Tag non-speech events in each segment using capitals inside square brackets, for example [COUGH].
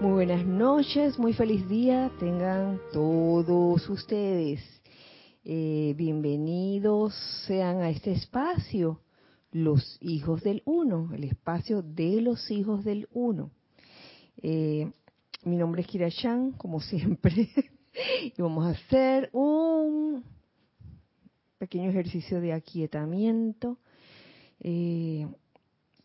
Muy buenas noches, muy feliz día tengan todos ustedes. Eh, bienvenidos sean a este espacio, los hijos del uno, el espacio de los hijos del uno. Eh, mi nombre es Kira Chan, como siempre, [LAUGHS] y vamos a hacer un pequeño ejercicio de aquietamiento. Eh,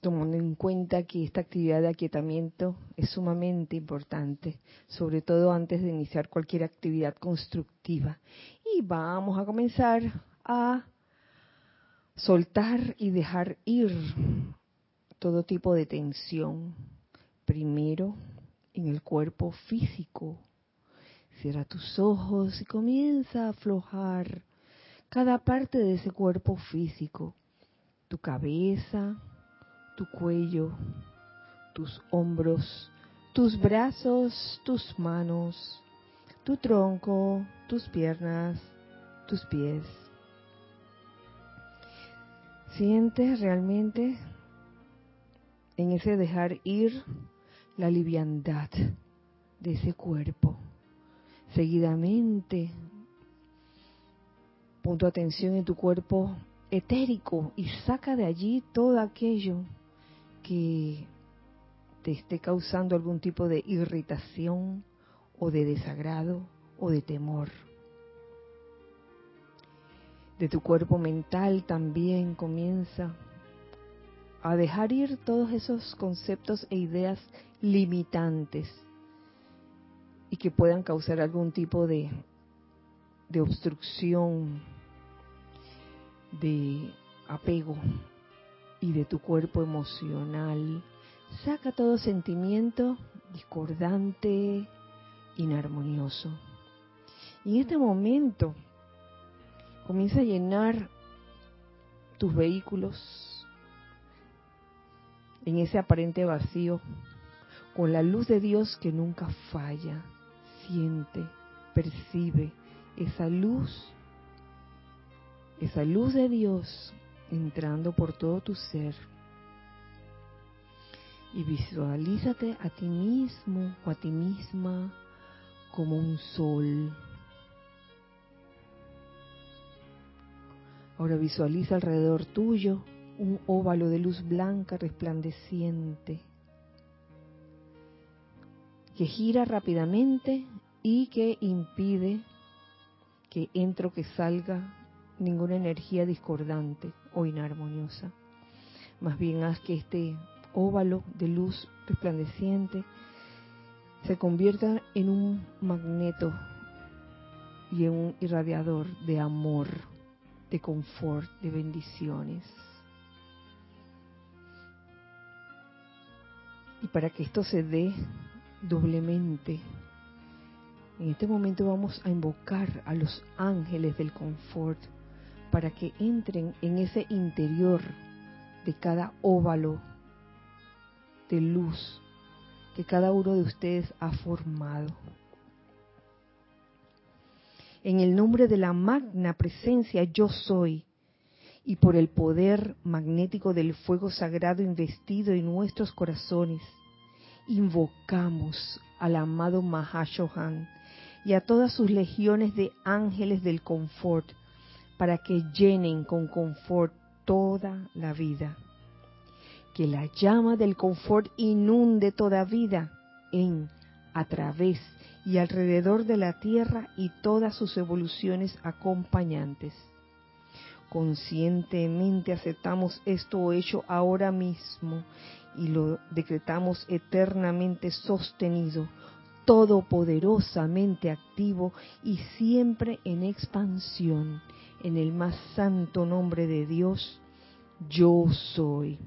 tomando en cuenta que esta actividad de aquietamiento es sumamente importante, sobre todo antes de iniciar cualquier actividad constructiva. Y vamos a comenzar a soltar y dejar ir todo tipo de tensión. Primero, en el cuerpo físico. Cierra tus ojos y comienza a aflojar cada parte de ese cuerpo físico. Tu cabeza, tu cuello, tus hombros, tus brazos, tus manos, tu tronco, tus piernas, tus pies. Sientes realmente en ese dejar ir la liviandad de ese cuerpo. Seguidamente, pon tu atención en tu cuerpo etérico y saca de allí todo aquello que te esté causando algún tipo de irritación o de desagrado o de temor. De tu cuerpo mental también comienza a dejar ir todos esos conceptos e ideas limitantes y que puedan causar algún tipo de, de obstrucción, de apego y de tu cuerpo emocional. Saca todo sentimiento discordante, inarmonioso. Y en este momento comienza a llenar tus vehículos en ese aparente vacío con la luz de Dios que nunca falla. Siente, percibe esa luz, esa luz de Dios entrando por todo tu ser. Y visualízate a ti mismo o a ti misma como un sol. Ahora visualiza alrededor tuyo un óvalo de luz blanca resplandeciente que gira rápidamente y que impide que entre o que salga ninguna energía discordante o inarmoniosa. Más bien haz que este óvalo de luz resplandeciente se convierta en un magneto y en un irradiador de amor, de confort, de bendiciones. Y para que esto se dé doblemente, en este momento vamos a invocar a los ángeles del confort para que entren en ese interior de cada óvalo de luz que cada uno de ustedes ha formado. En el nombre de la magna presencia yo soy y por el poder magnético del fuego sagrado investido en nuestros corazones, invocamos al amado Mahashohan y a todas sus legiones de ángeles del confort para que llenen con confort toda la vida. Que la llama del confort inunde toda vida en, a través y alrededor de la Tierra y todas sus evoluciones acompañantes. Conscientemente aceptamos esto hecho ahora mismo y lo decretamos eternamente sostenido, todopoderosamente activo y siempre en expansión en el más santo nombre de Dios, yo soy.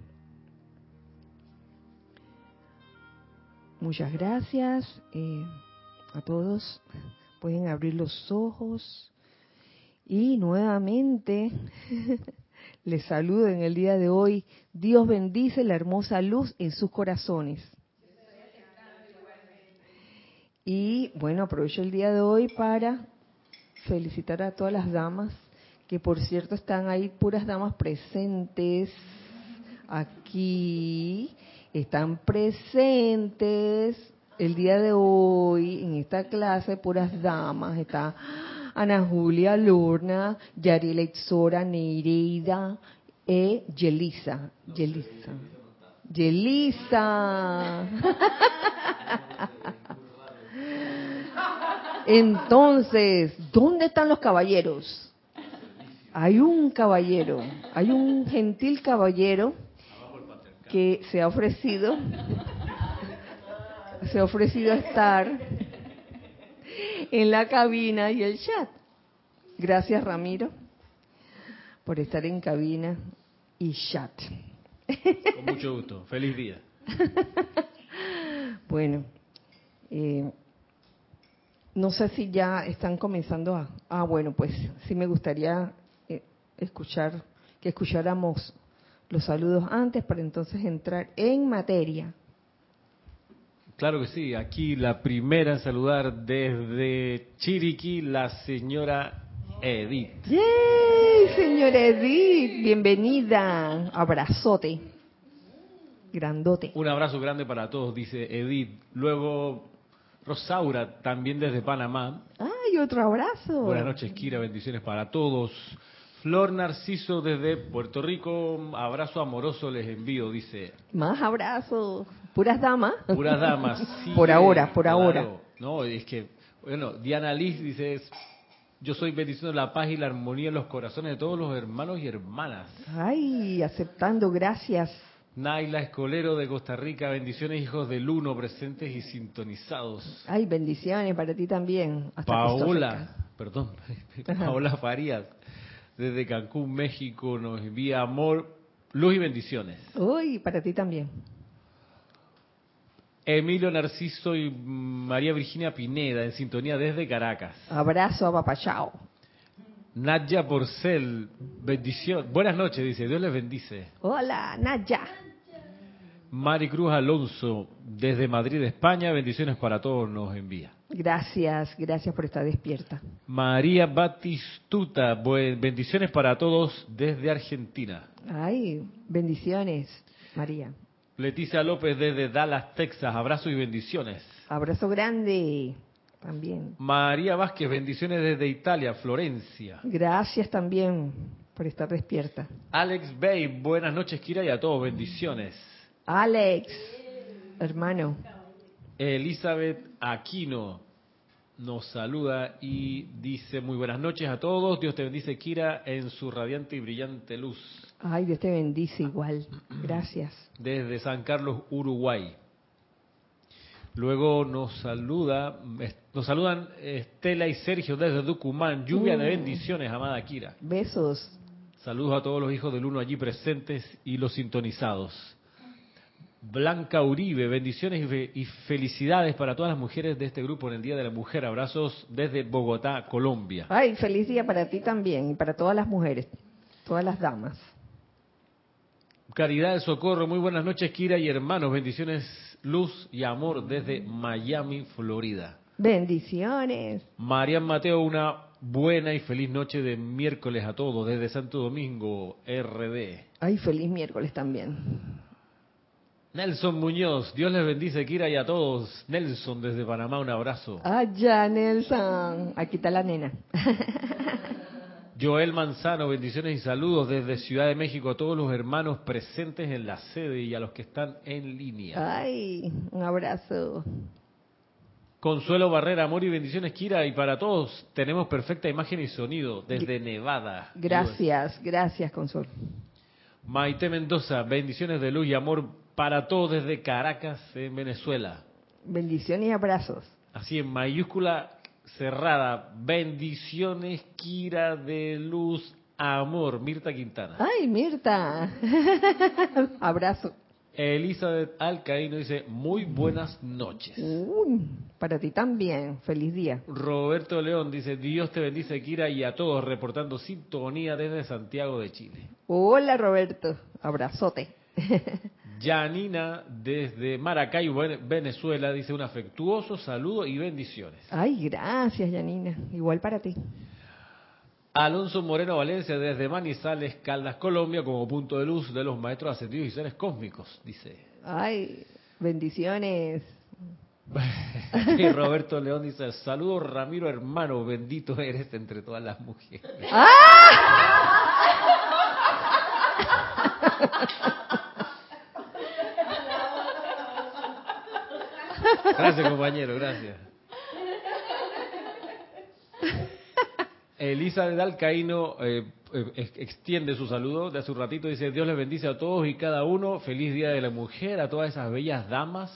Muchas gracias eh, a todos. Pueden abrir los ojos y nuevamente [LAUGHS] les saludo en el día de hoy. Dios bendice la hermosa luz en sus corazones. Y bueno, aprovecho el día de hoy para felicitar a todas las damas que por cierto están ahí puras damas presentes aquí, están presentes. el día de hoy, en esta clase, puras damas, está Ana Julia Lorna, Yariela Itzora, Nereida e Yelisa. Yelisa. Yelisa. [LAUGHS] Entonces, ¿dónde están los caballeros? Hay un caballero, hay un gentil caballero que se ha ofrecido, se ha ofrecido a estar en la cabina y el chat. Gracias Ramiro por estar en cabina y chat. Con mucho gusto. Feliz día. [LAUGHS] bueno, eh, no sé si ya están comenzando a... Ah, bueno, pues sí me gustaría escuchar, que escucháramos los saludos antes para entonces entrar en materia. Claro que sí, aquí la primera en saludar desde Chiriquí, la señora Edith. ¡Yay, señora Edith! Bienvenida. Abrazote. Grandote. Un abrazo grande para todos, dice Edith. Luego Rosaura, también desde Panamá. ¡Ay, otro abrazo! Buenas noches, Kira, bendiciones para todos. Flor Narciso desde Puerto Rico, abrazo amoroso les envío, dice. Más abrazos. Puras damas. Puras [LAUGHS] damas, sí. por ahora, por ahora. No, es que, bueno, Diana Liz dice, yo soy bendiciendo la paz y la armonía en los corazones de todos los hermanos y hermanas. Ay, aceptando, gracias. Naila Escolero de Costa Rica, bendiciones hijos del uno presentes y sintonizados. Ay, bendiciones para ti también. Hasta Paola, perdón, [LAUGHS] [LAUGHS] Paola Farías desde Cancún, México, nos envía amor, luz y bendiciones. Uy, para ti también. Emilio Narciso y María Virginia Pineda, en sintonía desde Caracas. Abrazo a Papachao. Nadia Porcel, bendición. Buenas noches, dice. Dios les bendice. Hola, Nadia. Maricruz Alonso, desde Madrid, España, bendiciones para todos, nos envía. Gracias, gracias por estar despierta. María Batistuta, bendiciones para todos desde Argentina. Ay, bendiciones, María. Leticia López desde Dallas, Texas, abrazo y bendiciones. Abrazo grande también. María Vázquez, bendiciones desde Italia, Florencia. Gracias también por estar despierta. Alex Bay, buenas noches, Kira, y a todos, bendiciones. Alex, hermano. Elizabeth Aquino nos saluda y dice muy buenas noches a todos. Dios te bendice, Kira, en su radiante y brillante luz. Ay, Dios te bendice igual. Gracias. Desde San Carlos, Uruguay. Luego nos saluda, nos saludan Estela y Sergio desde Tucumán. Lluvia de mm. bendiciones, amada Kira. Besos. Saludos a todos los hijos del uno allí presentes y los sintonizados. Blanca Uribe, bendiciones y felicidades para todas las mujeres de este grupo en el Día de la Mujer. Abrazos desde Bogotá, Colombia. Ay, feliz día para ti también y para todas las mujeres, todas las damas. Caridad de Socorro, muy buenas noches, Kira y hermanos. Bendiciones, luz y amor desde Miami, Florida. Bendiciones. Marian Mateo, una buena y feliz noche de miércoles a todos desde Santo Domingo, RD. Ay, feliz miércoles también. Nelson Muñoz, Dios les bendice, Kira, y a todos. Nelson, desde Panamá, un abrazo. Allá, Nelson. Aquí está la nena. [LAUGHS] Joel Manzano, bendiciones y saludos desde Ciudad de México a todos los hermanos presentes en la sede y a los que están en línea. Ay, un abrazo. Consuelo Barrera, amor y bendiciones, Kira, y para todos tenemos perfecta imagen y sonido desde Nevada. Gracias, gracias, Consuelo. Maite Mendoza, bendiciones de luz y amor para todos desde Caracas, en Venezuela. Bendiciones y abrazos. Así en mayúscula cerrada. Bendiciones, Kira de Luz, Amor, Mirta Quintana. Ay, Mirta. [LAUGHS] Abrazo. Elizabeth Alcaíno dice, muy buenas noches. para ti también, feliz día. Roberto León dice, Dios te bendice, Kira, y a todos reportando sintonía desde Santiago de Chile. Hola, Roberto. Abrazote. [LAUGHS] Yanina desde Maracay, Venezuela, dice un afectuoso saludo y bendiciones. Ay, gracias, Yanina. Igual para ti. Alonso Moreno Valencia desde Manizales, Caldas, Colombia, como punto de luz de los maestros ascendidos y seres cósmicos, dice. Ay, bendiciones. [LAUGHS] y Roberto León dice, saludos Ramiro hermano, bendito eres entre todas las mujeres. [LAUGHS] Gracias compañero, gracias. Elisa de Dalcaíno eh, eh, extiende su saludo de hace un ratito, dice, Dios les bendice a todos y cada uno, feliz Día de la Mujer, a todas esas bellas damas,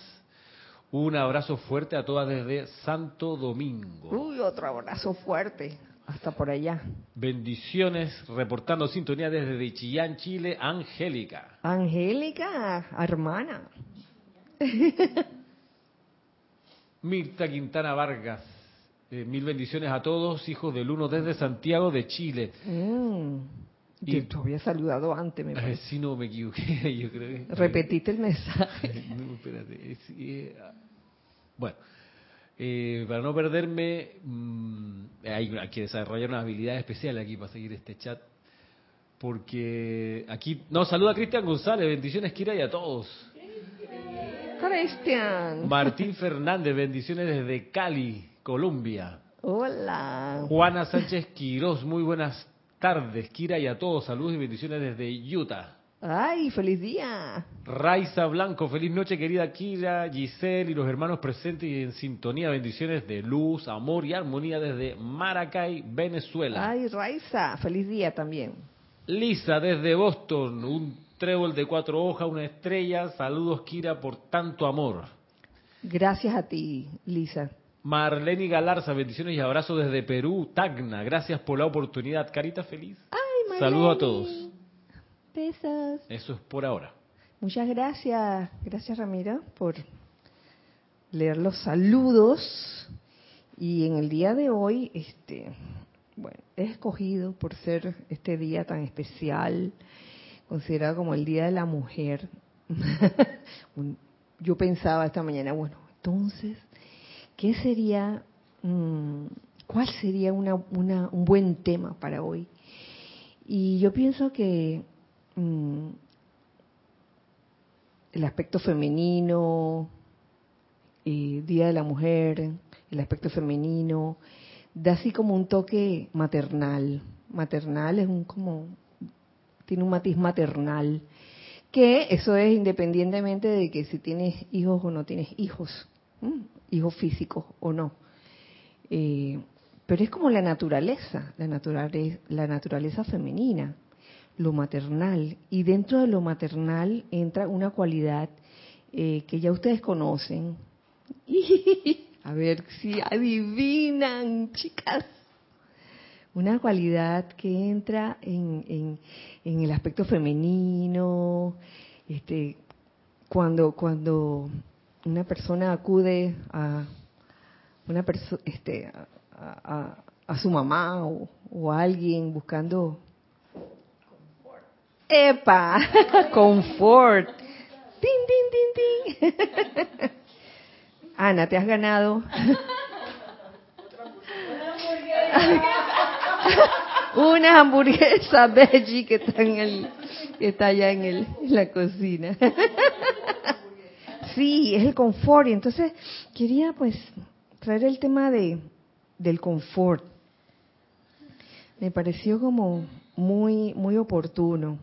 un abrazo fuerte a todas desde Santo Domingo. Uy, otro abrazo fuerte, hasta por allá. Bendiciones, reportando sintonía desde Chillán, Chile, Angélica. Angélica, hermana. [LAUGHS] Mirta Quintana Vargas, eh, mil bendiciones a todos, hijos del uno desde Santiago de Chile. Mm, Y- yo te había saludado antes, me [LAUGHS] parece. si no me equivoqué, [LAUGHS] yo creo que... Repetiste el mensaje. [LAUGHS] No, espérate. es- eh, ah. bueno, eh, para no perderme, mm, hay, hay que desarrollar una habilidad especial aquí para seguir este chat. Porque aquí, no, saluda a Cristian González, bendiciones Kira y a todos. Martín Fernández, bendiciones desde Cali, Colombia. Hola. Juana Sánchez Quirós, muy buenas tardes, Kira y a todos, saludos y bendiciones desde Utah. Ay, feliz día. Raiza Blanco, feliz noche querida Kira, Giselle y los hermanos presentes y en sintonía, bendiciones de luz, amor y armonía desde Maracay, Venezuela. Ay, Raiza, feliz día también. Lisa desde Boston, un trébol de cuatro hojas, una estrella, saludos Kira por tanto amor. Gracias a ti, Lisa. Marlene Galarza, bendiciones y abrazos desde Perú, Tacna, gracias por la oportunidad, carita feliz. Ay, Saludos a todos. Besos. Eso es por ahora. Muchas gracias. Gracias, Ramiro, por leer los saludos. Y en el día de hoy, este, bueno, he escogido por ser este día tan especial, considerado como el Día de la Mujer. [LAUGHS] Yo pensaba esta mañana, bueno, entonces, ¿qué sería, mm, cuál sería una, una- un buen tema para hoy? Y yo pienso que mm, el aspecto femenino, eh, Día de la Mujer, el aspecto femenino, da así como un toque maternal. Maternal es un como, tiene un matiz maternal, que eso es independientemente de que si tienes hijos o no tienes hijos, hijos físicos o no. Eh, pero es como la naturaleza, la naturaleza, la naturaleza femenina, lo maternal. Y dentro de lo maternal entra una cualidad eh, que ya ustedes conocen. [LAUGHS] A ver si adivinan, chicas. Una cualidad que entra en, en, en el aspecto femenino, este, cuando, cuando una persona acude a una este, a, a- a su mamá o, o a alguien buscando ¡Epa! [LAUGHS] Confort. ¡Tin, tin, tin, tin! [LAUGHS] Ana, te has ganado. [LAUGHS] Una hamburguesa [LAUGHS] veggie que está, en el, que está allá en, el, la cocina. [LAUGHS] Sí, es el confort. Y entonces quería pues traer el tema de del confort. Me pareció como muy muy oportuno.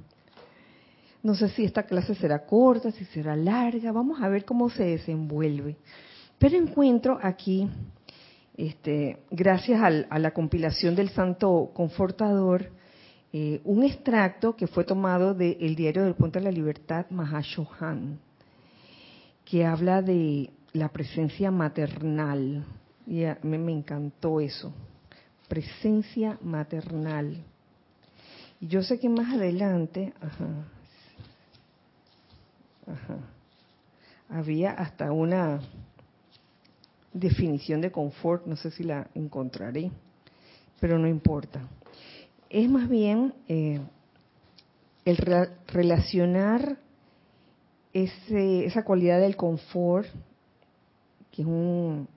No sé si esta clase será corta, si será larga, vamos a ver cómo se desenvuelve. Pero encuentro aquí, este, gracias al- a la compilación del Santo Confortador, eh, un extracto que fue tomado del Diario del Puente de la Libertad, Mahashohan, que habla de la presencia maternal. Y a mí me encantó eso, presencia maternal. Y yo sé que más adelante, ajá, ajá, había hasta una definición de confort, no sé si la encontraré, pero no importa. Es más bien eh, el re- relacionar ese, esa cualidad del confort, que es un-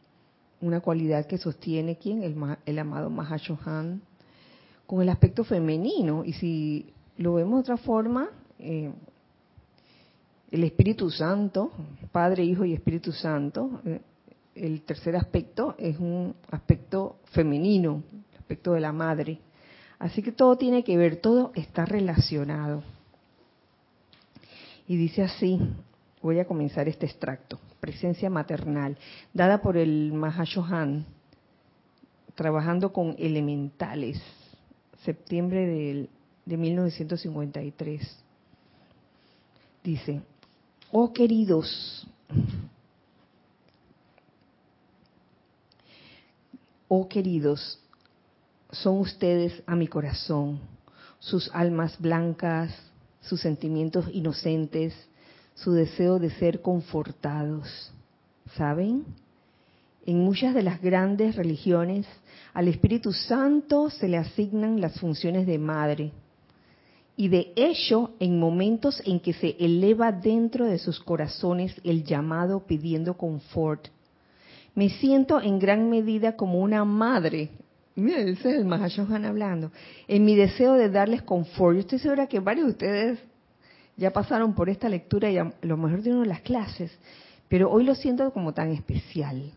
una cualidad que sostiene quién, el, el amado Mahashohan, con el aspecto femenino. Y si lo vemos de otra forma, eh, el Espíritu Santo, Padre, Hijo y Espíritu Santo, eh, el tercer aspecto es un aspecto femenino, el aspecto de la madre. Así que todo tiene que ver, todo está relacionado. Y dice así, voy a comenzar este extracto, presencia maternal, dada por el Mahashohan, trabajando con elementales, septiembre de 1953. Dice, oh queridos, oh queridos, son ustedes a mi corazón, sus almas blancas, sus sentimientos inocentes, su deseo de ser confortados. ¿Saben? En muchas de las grandes religiones, al Espíritu Santo se le asignan las funciones de madre. Y de hecho, en momentos en que se eleva dentro de sus corazones el llamado pidiendo confort, me siento en gran medida como una madre. Mira, ese es el Mahashohan hablando. En mi deseo de darles confort. Yo estoy segura que varios de ustedes ya pasaron por esta lectura y a lo mejor de las clases, pero hoy lo siento como tan especial,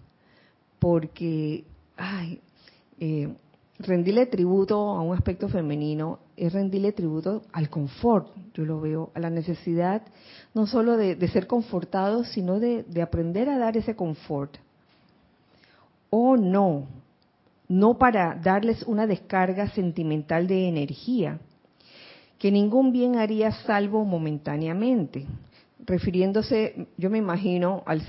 porque, ay, eh, rendirle tributo a un aspecto femenino es rendirle tributo al confort, yo lo veo, a la necesidad no solo de, ser confortados, sino de, de aprender a dar ese confort. O no, no para darles una descarga sentimental de energía, que ningún bien haría salvo momentáneamente, refiriéndose, yo me imagino, al,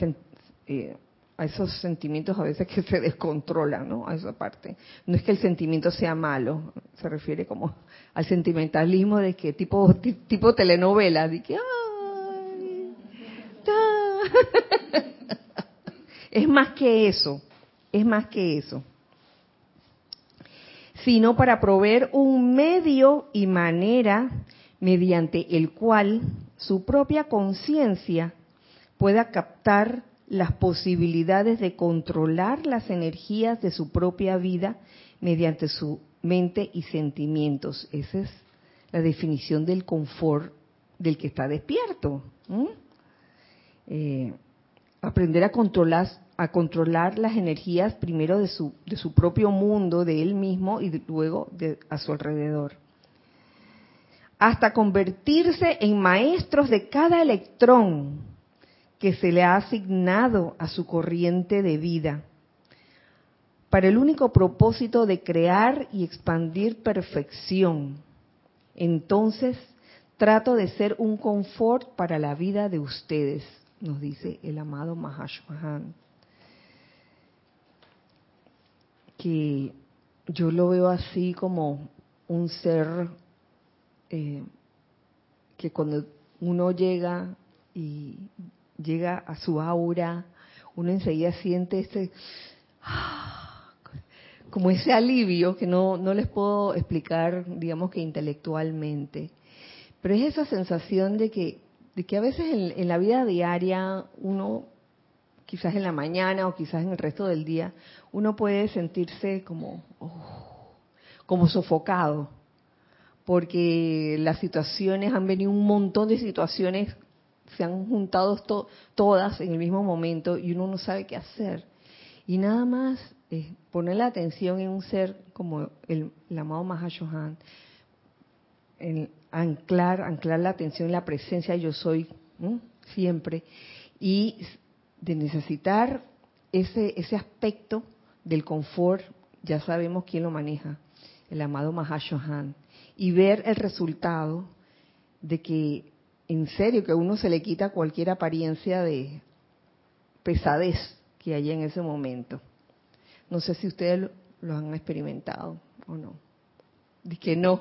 eh, a esos sentimientos a veces que se descontrolan, ¿no? A esa parte. No es que el sentimiento sea malo, se refiere como al sentimentalismo de que tipo tipo telenovela, de que [LAUGHS] es más que eso es más que eso, sino para proveer un medio y manera mediante el cual su propia conciencia pueda captar las posibilidades de controlar las energías de su propia vida mediante su mente y sentimientos. Esa es la definición del confort del que está despierto. Eh, aprender a controlar a controlar las energías primero de su, de su propio mundo, de él mismo y luego de, a su alrededor. Hasta convertirse en maestros de cada electrón que se le ha asignado a su corriente de vida, para el único propósito de crear y expandir perfección. Entonces, trato de ser un confort para la vida de ustedes, nos dice el amado Mahashwahan. Que yo lo veo así como un ser eh, que cuando uno llega y llega a su aura, uno enseguida siente este [SIGHS] como ese alivio que no, no les puedo explicar, digamos que intelectualmente, pero es esa sensación de que, de que a veces en, en la vida diaria uno quizás en la mañana o quizás en el resto del día, uno puede sentirse como, oh, como sofocado, porque las situaciones, han venido un montón de situaciones, se han juntado todas en el mismo momento y uno no sabe qué hacer. Y nada más poner la atención en un ser como el, amado Mahashohan, anclar, anclar la atención en la presencia yo soy siempre y de necesitar ese, ese aspecto del confort, ya sabemos quién lo maneja, el amado Mahashohan, y ver el resultado de que en serio que uno se le quita cualquier apariencia de pesadez que haya en ese momento. No sé si ustedes lo, han experimentado o no. Dice que no.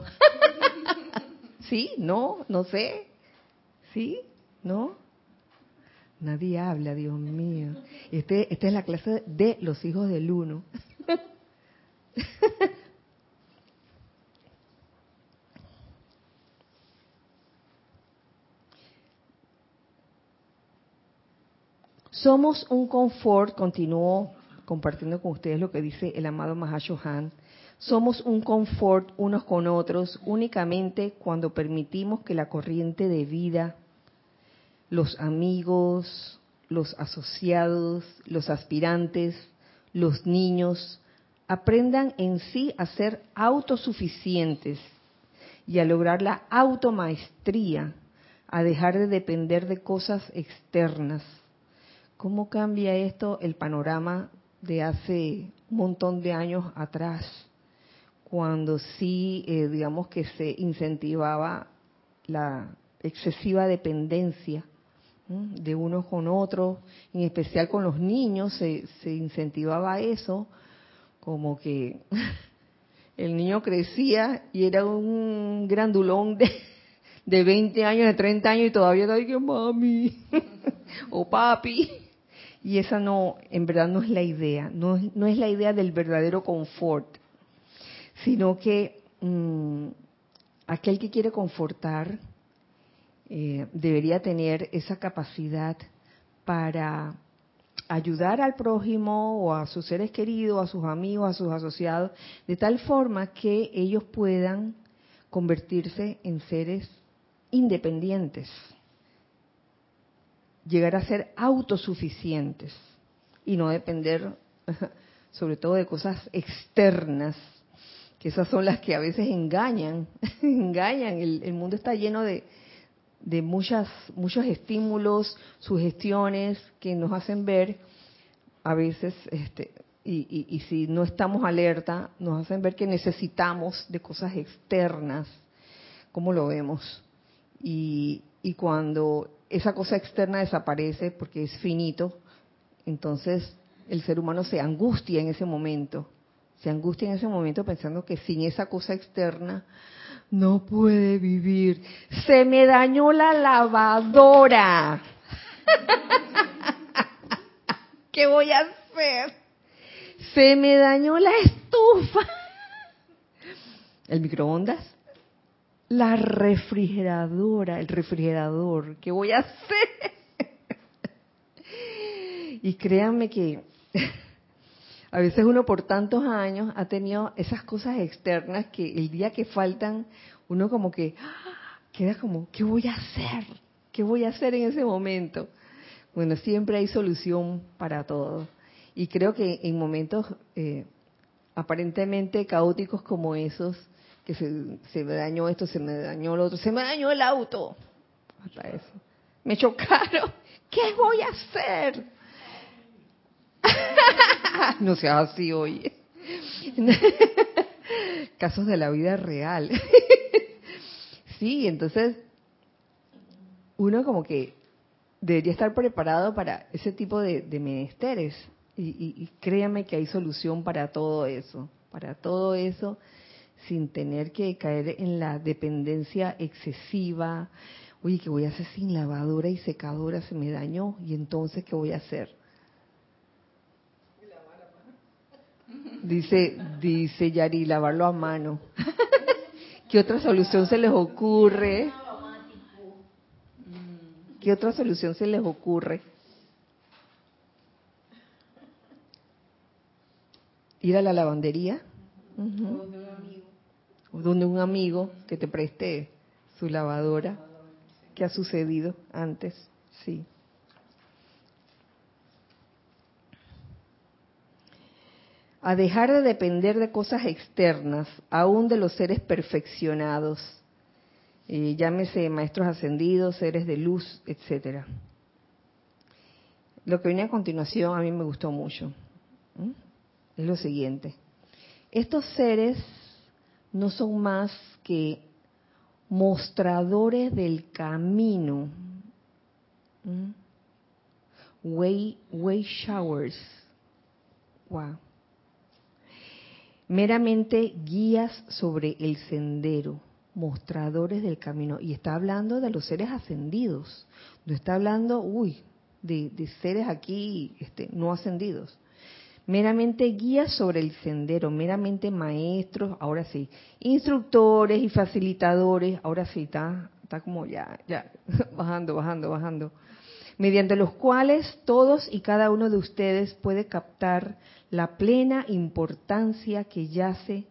[LAUGHS] ¿Sí? ¿No? ¿No sé? ¿Sí? ¿No? Nadie habla, Dios mío. Este, esta es la clase de los hijos del uno. [LAUGHS] Somos un confort, continúo compartiendo con ustedes lo que dice el amado Mahashohan. Somos un confort unos con otros únicamente cuando permitimos que la corriente de vida los amigos, los asociados, los aspirantes, los niños, aprendan en sí a ser autosuficientes y a lograr la automaestría, a dejar de depender de cosas externas. ¿Cómo cambia esto el panorama de hace un montón de años atrás? Cuando sí, eh, digamos que se incentivaba la excesiva dependencia de unos con otros, en especial con los niños, se, se incentivaba eso, como que [LAUGHS] el niño crecía y era un grandulón de, de 20 años, de 30 años y todavía está que mami [LAUGHS] o papi. Y esa no, en verdad no es la idea, no, no es la idea del verdadero confort, sino que mm, aquel que quiere confortar eh, debería tener esa capacidad para ayudar al prójimo o a sus seres queridos, a sus amigos, a sus asociados, de tal forma que ellos puedan convertirse en seres independientes, llegar a ser autosuficientes y no depender [LAUGHS] sobre todo de cosas externas, que esas son las que a veces engañan, [LAUGHS] engañan, el, el mundo está lleno de, de muchas, muchos estímulos, sugestiones que nos hacen ver a veces, este, y, y, si no estamos alerta, nos hacen ver que necesitamos de cosas externas, como lo vemos. Y, y cuando esa cosa externa desaparece porque es finito, entonces el ser humano se angustia en ese momento, se angustia en ese momento pensando que sin esa cosa externa no puede vivir. Se me dañó la lavadora. [LAUGHS] ¿Qué voy a hacer? Se me dañó la estufa. El microondas. La refrigeradora, el refrigerador. ¿Qué voy a hacer? [LAUGHS] Y créanme que a veces uno por tantos años ha tenido esas cosas externas que el día que faltan, uno como que ¡ah! queda como, ¿qué voy a hacer? ¿Qué voy a hacer en ese momento? Bueno, siempre hay solución para todo. Y creo que en momentos eh, aparentemente caóticos como esos, que se, se, me dañó esto, se me dañó lo otro, se me dañó el auto, hasta eso. Me chocaron, [LAUGHS] ¿qué voy a hacer? [LAUGHS] [LAUGHS] no seas así, hoy. [LAUGHS] Casos de la vida real. [LAUGHS] sí, entonces uno como que debería estar preparado para ese tipo de, menesteres. Y, y, créame que hay solución para todo eso, para todo eso, sin tener que caer en la dependencia excesiva. Oye, ¿qué voy a hacer sin lavadora y secadora? Se me dañó. ¿Y entonces qué voy a hacer? Dice, dice Yari, lavarlo a mano. [LAUGHS] ¿Qué otra solución se les ocurre? ¿Qué otra solución se les ocurre? Ir a la lavandería. O donde un amigo que te preste su lavadora. ¿Qué ha sucedido antes? Sí. A dejar de depender de cosas externas, aún de los seres perfeccionados, eh, llámese maestros ascendidos, seres de luz, etcétera. Lo que viene a continuación a mí me gustó mucho. Es lo siguiente. Estos seres no son más que mostradores del camino. Way, way showers. Wow meramente guías sobre el sendero, mostradores del camino. Y está hablando de los seres ascendidos, no está hablando, uy, de, seres aquí este, no ascendidos. Meramente guías sobre el sendero, meramente maestros, ahora sí, instructores y facilitadores, ahora sí, está, está como ya, ya, [LAUGHS] bajando, bajando, bajando mediante los cuales todos y cada uno de ustedes puede captar la plena importancia que yace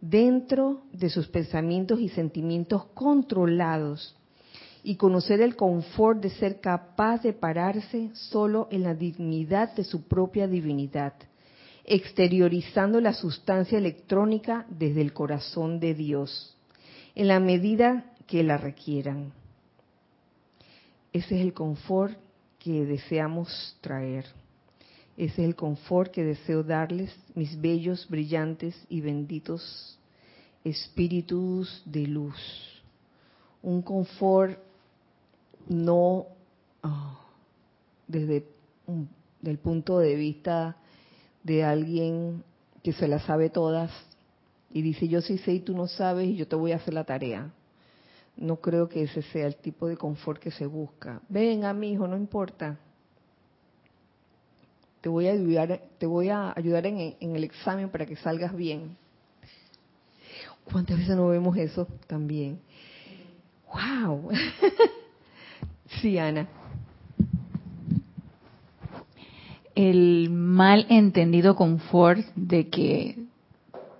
dentro de sus pensamientos y sentimientos controlados y conocer el confort de ser capaz de pararse solo en la dignidad de su propia divinidad, exteriorizando la sustancia electrónica desde el corazón de Dios, en la medida que la requieran. Ese es el confort que deseamos traer. Ese es el confort que deseo darles, mis bellos, brillantes y benditos espíritus de luz. Un confort no ah, desde el punto de vista de alguien que se la sabe todas y dice yo sí sé y tú no sabes y yo te voy a hacer la tarea. No creo que ese sea el tipo de confort que se busca. Venga, mi hijo, no importa. Te voy a ayudar, te voy a ayudar en, el examen para que salgas bien. ¿Cuántas veces no vemos eso también? ¡Wow! [LAUGHS] sí, Ana. El mal entendido confort de que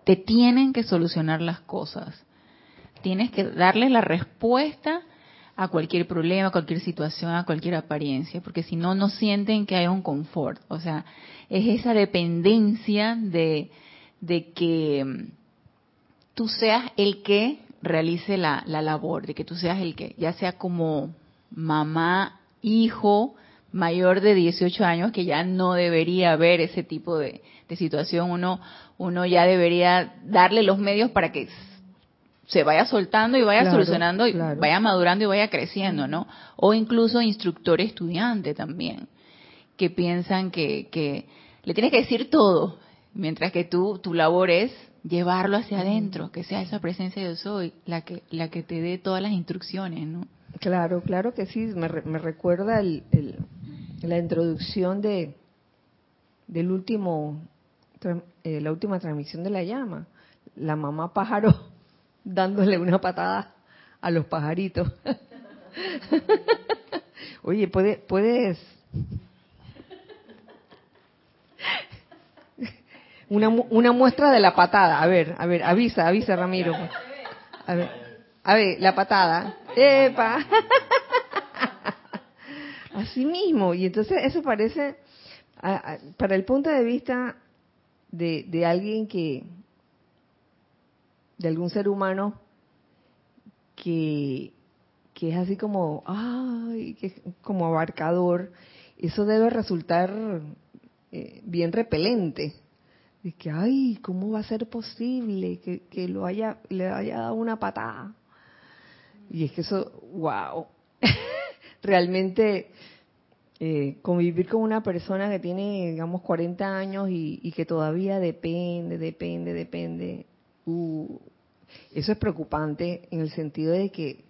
te tienen que solucionar las cosas. Tienes que darle la respuesta a cualquier problema, a cualquier situación, a cualquier apariencia, porque si no, no sienten que hay un confort. O sea, es esa dependencia de, de que tú seas el que realice la, labor, de que tú seas el que, ya sea como mamá, hijo, mayor de 18 años, que ya no debería haber ese tipo de, situación, uno, uno ya debería darle los medios para que se vaya soltando y vaya solucionando, y vaya madurando y vaya creciendo, ¿no? O incluso instructor estudiante también, que piensan que, que le tienes que decir todo, mientras que tú, tu labor es llevarlo hacia adentro, que sea esa presencia de soy la que la que te dé todas las instrucciones, ¿no? Claro, claro que sí. Me, me recuerda el, la introducción de del último eh, la última transmisión de la llama, la mamá pájaro dándole una patada a los pajaritos. [LAUGHS] Oye, puede, puedes Una, una muestra de la patada. A ver, a ver, avisa, avisa Ramiro. A ver, a ver, la patada. ¡Epa! [LAUGHS] Así mismo. Y entonces eso parece, para el punto de vista de, de alguien que, de algún ser humano que, que es así como, ay, que como abarcador, eso debe resultar eh, bien repelente de que, ay, ¿cómo va a ser posible que, lo haya, le haya dado una patada? Y es que eso, wow, [LAUGHS] realmente eh, convivir con una persona que tiene, digamos, 40 años y, que todavía depende, depende, depende, uh, eso es preocupante en el sentido de que,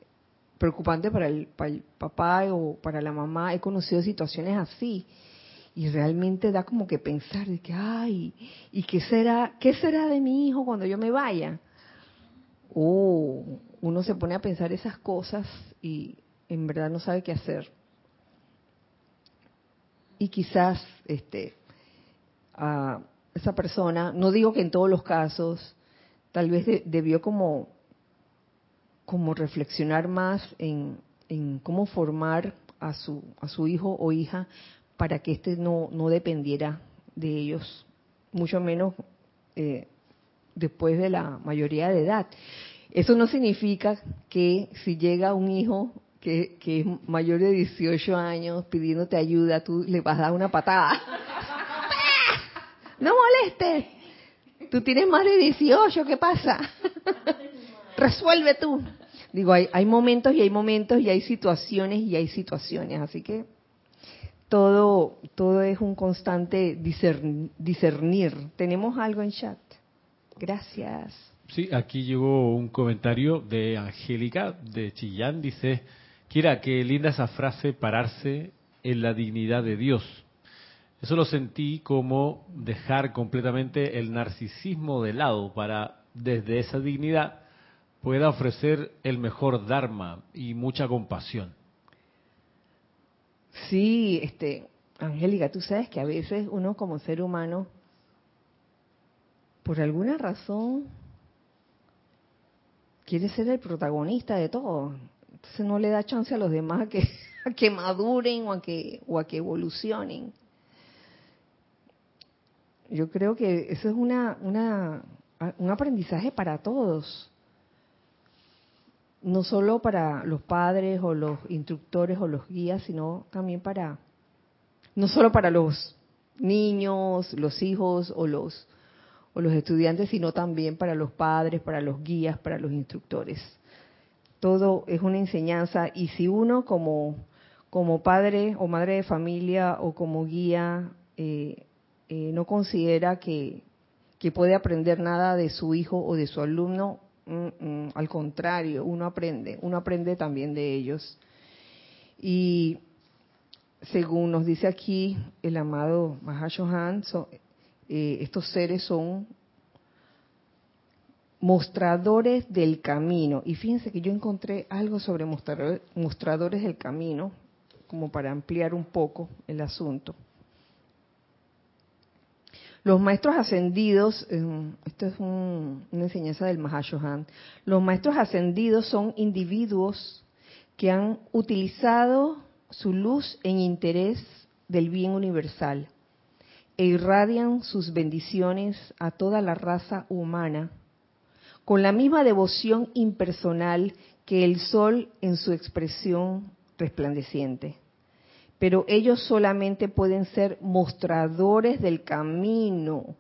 preocupante para el, para el papá o para la mamá, he conocido situaciones así y realmente da como que pensar de que ay y qué será qué será de mi hijo cuando yo me vaya oh uno se pone a pensar esas cosas y en verdad no sabe qué hacer. Y quizás este a esa persona no digo que en todos los casos tal vez debió como como reflexionar más en, en cómo formar a su a su hijo o hija para que éste no, no dependiera de ellos, mucho menos eh, después de la mayoría de edad. Eso no significa que si llega un hijo que, que, es mayor de 18 años pidiéndote ayuda, tú le vas a dar una patada. [LAUGHS] no molestes. Tú tienes más de 18, ¿qué pasa? [LAUGHS] Resuelve tú. Digo, hay, hay momentos y hay momentos y hay situaciones y hay situaciones, así que todo, todo es un constante discernir. Tenemos algo en chat. Gracias. Sí, aquí llegó un comentario de Angélica de Chillán. Dice, Kira, qué linda esa frase, pararse en la dignidad de Dios. Eso lo sentí como dejar completamente el narcisismo de lado para, desde esa dignidad, pueda ofrecer el mejor Dharma y mucha compasión. Sí, este, Angélica, tú sabes que a veces uno como ser humano, por alguna razón, quiere ser el protagonista de todo. Entonces no le da chance a los demás a que, [LAUGHS] a que maduren o a que, o a que evolucionen. Yo creo que eso es una, una, un aprendizaje para todos. No solo para los padres o los instructores o los guías, sino también para, no solo para los niños, los hijos o los, o los estudiantes, sino también para los padres, para los guías, para los instructores. Todo es una enseñanza y si uno como, como padre o madre de familia o como guía eh, eh, no considera que, que, puede aprender nada de su hijo o de su alumno, mm, mm, al contrario, uno aprende, uno aprende también de ellos. Y según nos dice aquí el amado Mahashohan, eh, estos seres son mostradores del camino. Y fíjense que yo encontré algo sobre mostradores del camino, como para ampliar un poco el asunto. Los maestros ascendidos, esto es una enseñanza del Mahashohan, los maestros ascendidos son individuos que han utilizado su luz en interés del bien universal e irradian sus bendiciones a toda la raza humana con la misma devoción impersonal que el sol en su expresión resplandeciente. Pero ellos solamente pueden ser mostradores del camino.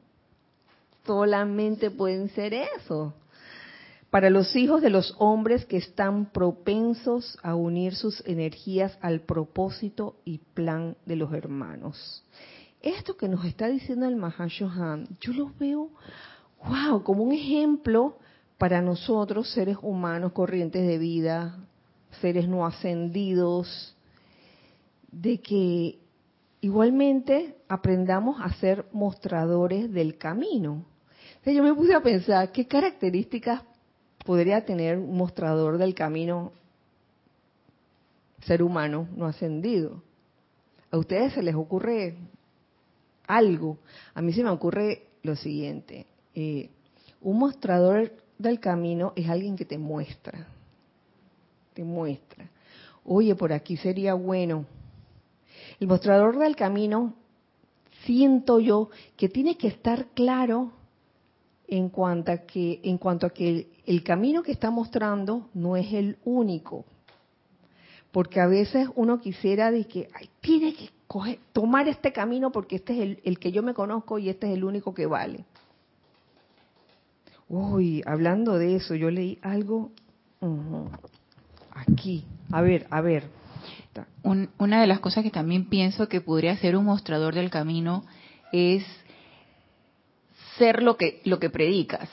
Solamente pueden ser eso para los hijos de los hombres que están propensos a unir sus energías al propósito y plan de los hermanos. Esto que nos está diciendo el Mahashohan, yo lo veo, wow, como un ejemplo para nosotros, seres humanos corrientes de vida, seres no ascendidos, de que igualmente aprendamos a ser mostradores del camino. Yo me puse a pensar qué características podría tener un mostrador del camino ser humano no ascendido. ¿A ustedes se les ocurre algo? A mí se me ocurre lo siguiente. Eh, un mostrador del camino es alguien que te muestra. Te muestra. Oye, por aquí sería bueno. El mostrador del camino, siento yo, que tiene que estar claro en cuanto a que, en cuanto a que el, camino que está mostrando no es el único. Porque a veces uno quisiera de que ay, tiene que tomar este camino porque este es el, que yo me conozco y este es el único que vale. Uy, hablando de eso, yo leí algo aquí. A ver, a ver. Una de las cosas que también pienso que podría ser un mostrador del camino es ser lo que, lo que predicas.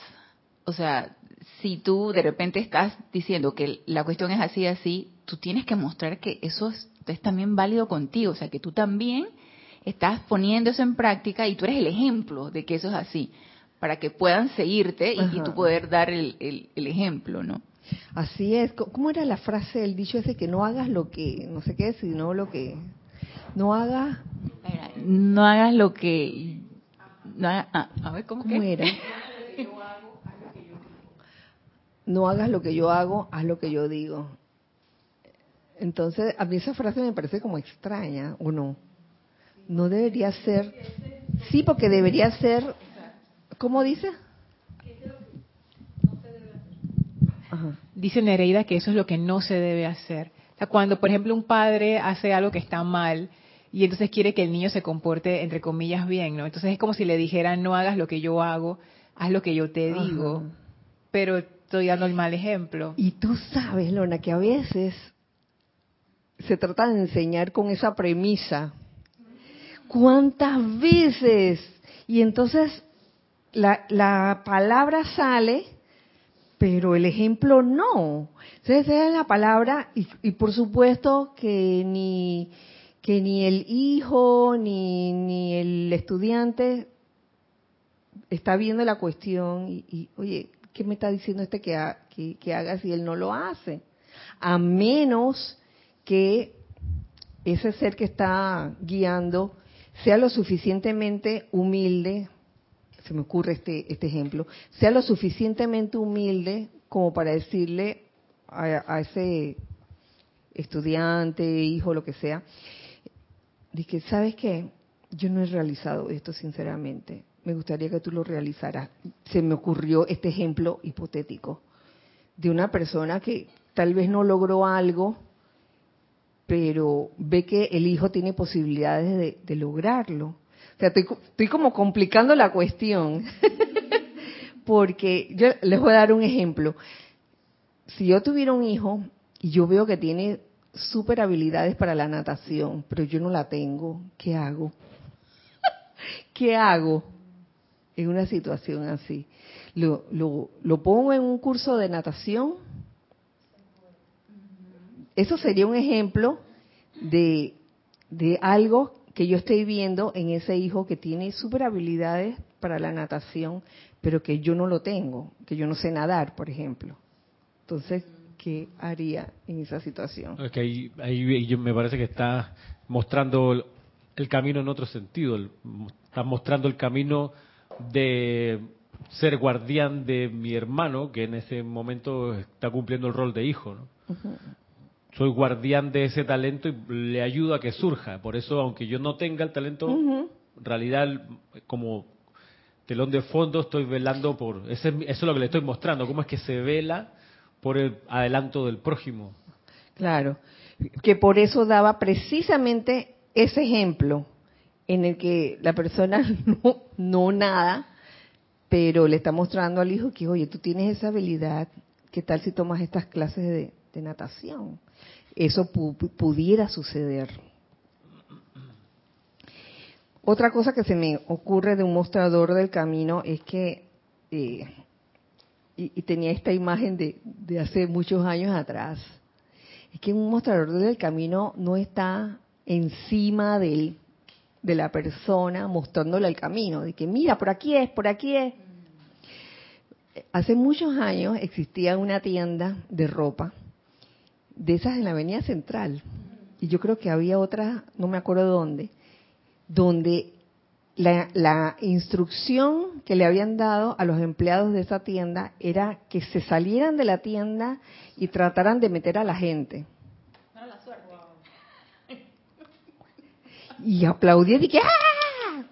O sea, si tú de repente estás diciendo que la cuestión es así, así, tú tienes que mostrar que eso es, también válido contigo. O sea, que tú también estás poniendo eso en práctica y tú eres el ejemplo de que eso es así, para que puedan seguirte y, tú poder dar el, el, ejemplo, ¿no? Así es. ¿Cómo era la frase, el dicho ese que no hagas lo que, no sé qué, sino lo que, no hagas... No hagas lo que Ah, a ver, ¿cómo, era? No hagas lo que yo hago, haz lo que yo digo. Entonces, a mí esa frase me parece como extraña, ¿o no? No debería ser... Sí, porque debería ser... ¿Cómo dice? Dice Nereida que eso es lo que no se debe hacer. O sea, cuando, por ejemplo, un padre hace algo que está mal, y entonces quiere que el niño se comporte entre comillas bien, ¿no? Entonces es como si le dijeran no hagas lo que yo hago, haz lo que yo te digo, pero estoy dando el mal ejemplo. Y tú sabes, Lona, que a veces se trata de enseñar con esa premisa. ¿Cuántas veces? Y entonces la, la palabra sale, pero el ejemplo no. Entonces es la palabra y, y por supuesto que ni que ni el hijo ni, ni el estudiante está viendo la cuestión y, oye, ¿qué me está diciendo este que, que, haga si él no lo hace? A menos que ese ser que está guiando sea lo suficientemente humilde, se me ocurre este, este ejemplo, sea lo suficientemente humilde como para decirle a, ese estudiante, hijo, lo que sea, dije, ¿sabes qué? Yo no he realizado esto sinceramente. Me gustaría que tú lo realizaras. Se me ocurrió este ejemplo hipotético de una persona que tal vez no logró algo, pero ve que el hijo tiene posibilidades de, lograrlo. Sea, estoy, estoy como complicando la cuestión. [LAUGHS] Porque yo les voy a dar un ejemplo. Si yo tuviera un hijo y yo veo que tiene super habilidades para la natación, pero yo no la tengo, ¿qué hago? [LAUGHS] ¿Qué hago en una situación así? ¿Lo, lo, lo pongo en un curso de natación? Eso sería un ejemplo de, de algo que yo estoy viendo en ese hijo que tiene super habilidades para la natación, pero que yo no lo tengo, que yo no sé nadar, por ejemplo. Entonces, ¿qué haría en esa situación? Es que ahí, me parece que está mostrando el, camino en otro sentido, está mostrando el camino de ser guardián de mi hermano, que en ese momento está cumpliendo el rol de hijo. ¿no? Soy guardián de ese talento y le ayudo a que surja. Por eso, aunque yo no tenga el talento, en realidad, como telón de fondo, estoy velando por... eso es lo que le estoy mostrando, cómo es que se vela por el adelanto del prójimo. Claro, que por eso daba precisamente ese ejemplo en el que la persona [LAUGHS] no, nada, pero le está mostrando al hijo que, oye, tú tienes esa habilidad, ¿qué tal si tomas estas clases de, natación? Eso pudiera suceder. Otra cosa que se me ocurre de un mostrador del camino es que eh, y, tenía esta imagen de, de, hace muchos años atrás. Es que un mostrador del camino no está encima de la persona mostrándole el camino, de que mira, por aquí es, por aquí es. Hace muchos años existía una tienda de ropa, de esas en la Avenida Central, y yo creo que había otra, no me acuerdo dónde, donde la, instrucción que le habían dado a los empleados de esa tienda era que se salieran de la tienda y trataran de meter a la gente. Y aplaudí y dije, ¡ah!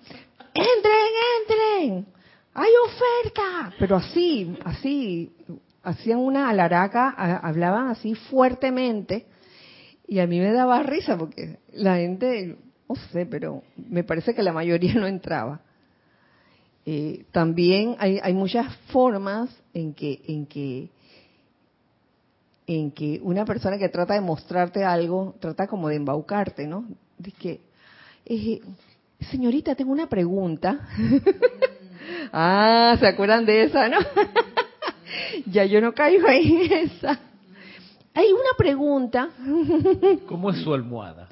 ¡Entren, entren! ¡Hay oferta! Pero así, así, hacían una alaraca, hablaban así fuertemente y a mí me daba risa porque la gente no sé, pero me parece que la mayoría [LAUGHS] no entraba. Eh, también hay, hay, muchas formas en que, en que en que una persona que trata de mostrarte algo trata como de embaucarte, ¿no? De que, eh, señorita, tengo una pregunta. [LAUGHS] ah, ¿se acuerdan de esa, no? [LAUGHS] [LAUGHS] ya yo no caigo en esa. Hay una pregunta. [LAUGHS] ¿Cómo es su almohada?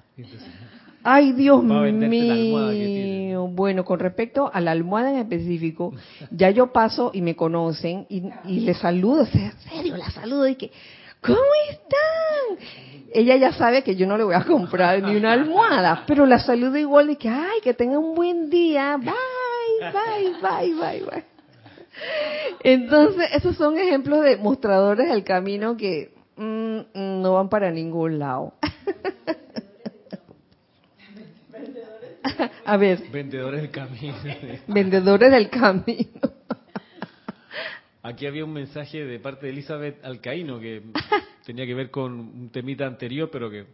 Ay, Dios mío. Bueno, con respecto a la almohada en específico, ya yo paso y me conocen y, y les saludo, en serio, la saludo y que, ¿cómo están? Ella ya sabe que yo no le voy a comprar ni una almohada, pero la saludo igual y que, ay, que tenga un buen día, bye, bye, bye, bye, bye. Entonces, esos son ejemplos de mostradores del camino que mm, no van para ningún lado. A ver. Vendedores del camino. Vendedores del camino. Aquí había un mensaje de parte de Elizabeth Alcaíno que tenía que ver con un temita anterior, pero que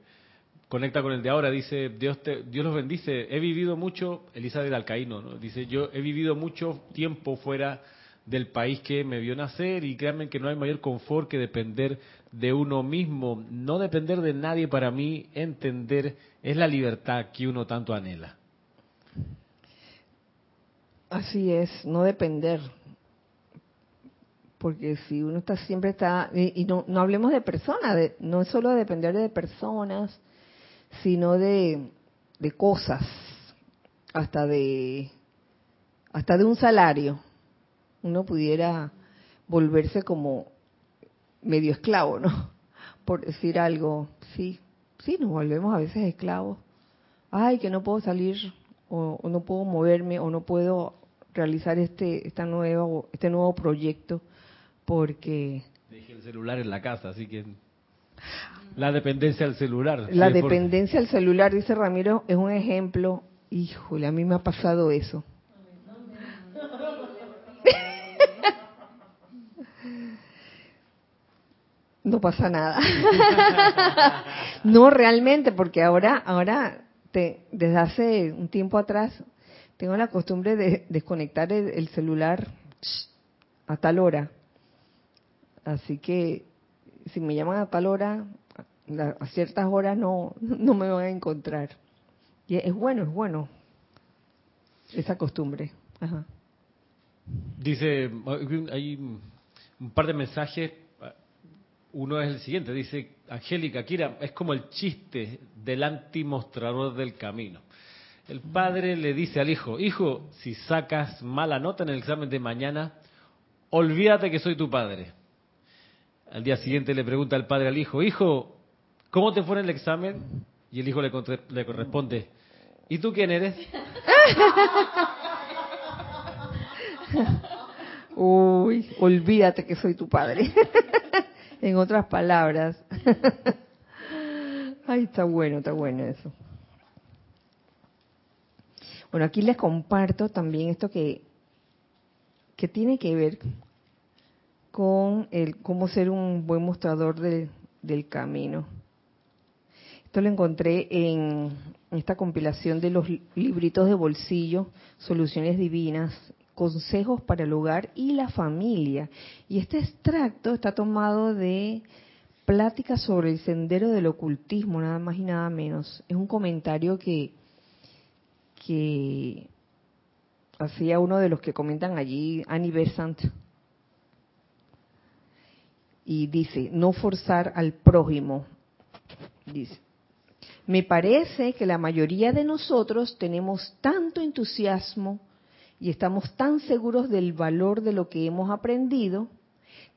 conecta con el de ahora. Dice, Dios, te, Dios los bendice. He vivido mucho, Elizabeth Alcaíno, ¿no? dice, yo he vivido mucho tiempo fuera del país que me vio nacer y créanme que no hay mayor confort que depender de uno mismo. No depender de nadie para mí, entender, es la libertad que uno tanto anhela. Así es, no depender. Porque si uno está siempre está, y, no, no hablemos de personas, de, no es solo depender de personas, sino de, de cosas, hasta de, hasta de un salario. Uno pudiera volverse como medio esclavo, ¿no? [LAUGHS] Por decir algo, sí, sí, nos volvemos a veces esclavos. Ay, que no puedo salir o, no puedo moverme o no puedo realizar este esta nuevo este nuevo proyecto porque dejé el celular en la casa así que La dependencia al celular. La Sí, por- dependencia al celular, dice Ramiro, es un ejemplo. Híjole, a mí me ha pasado eso. No pasa nada. [LAUGHS] no realmente, porque ahora, ahora, te, desde hace un tiempo atrás, tengo la costumbre de desconectar el, el celular a tal hora. Así que si me llaman a tal hora, a ciertas horas no, no me van a encontrar. Y es bueno, es bueno esa costumbre. Ajá. Dice, hay un par de mensajes. Uno es el siguiente, dice Angélica, Kira, es como el chiste del antimostrador del camino. El padre le dice al hijo, hijo, si sacas mala nota en el examen de mañana, olvídate que soy tu padre. Al día siguiente le pregunta el padre al hijo, hijo, ¿cómo te fue en el examen? Y el hijo le, le responde, ¿y tú quién eres? [LAUGHS] Uy, olvídate que soy tu padre. [LAUGHS] en otras palabras. [LAUGHS] Ay, está bueno, está bueno eso. Bueno, aquí les comparto también esto que, que tiene que ver con el cómo ser un buen mostrador de- del camino. Esto lo encontré en esta compilación de los li- libritos de bolsillo, Soluciones Divinas, Consejos para el Hogar y la Familia. Y este extracto está tomado de Pláticas sobre el Sendero del Ocultismo, nada más y nada menos. Es un comentario que, que hacía uno de los que comentan allí, Annie Besant, y dice, no forzar al prójimo. Dice, me parece que la mayoría de nosotros tenemos tanto entusiasmo y estamos tan seguros del valor de lo que hemos aprendido,